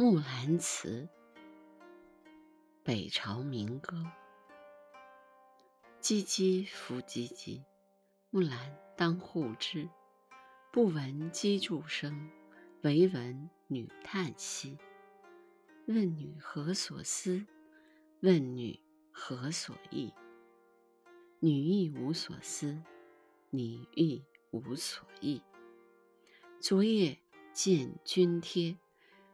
木兰辞，北朝民歌。唧唧复唧唧，木兰当户织。不闻机杼声，惟闻女叹息。问女何所思？问女何所忆？女亦无所思，女亦无所忆。昨夜见军帖。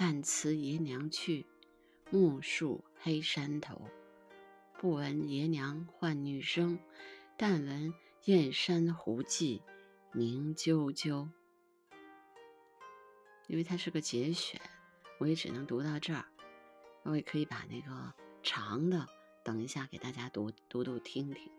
但辞爷娘去，暮宿黑山头。不闻爷娘唤女声，但闻燕山胡骑鸣啾啾。因为它是个节选，我也只能读到这儿。我也可以把那个长的，等一下给大家读读读听听。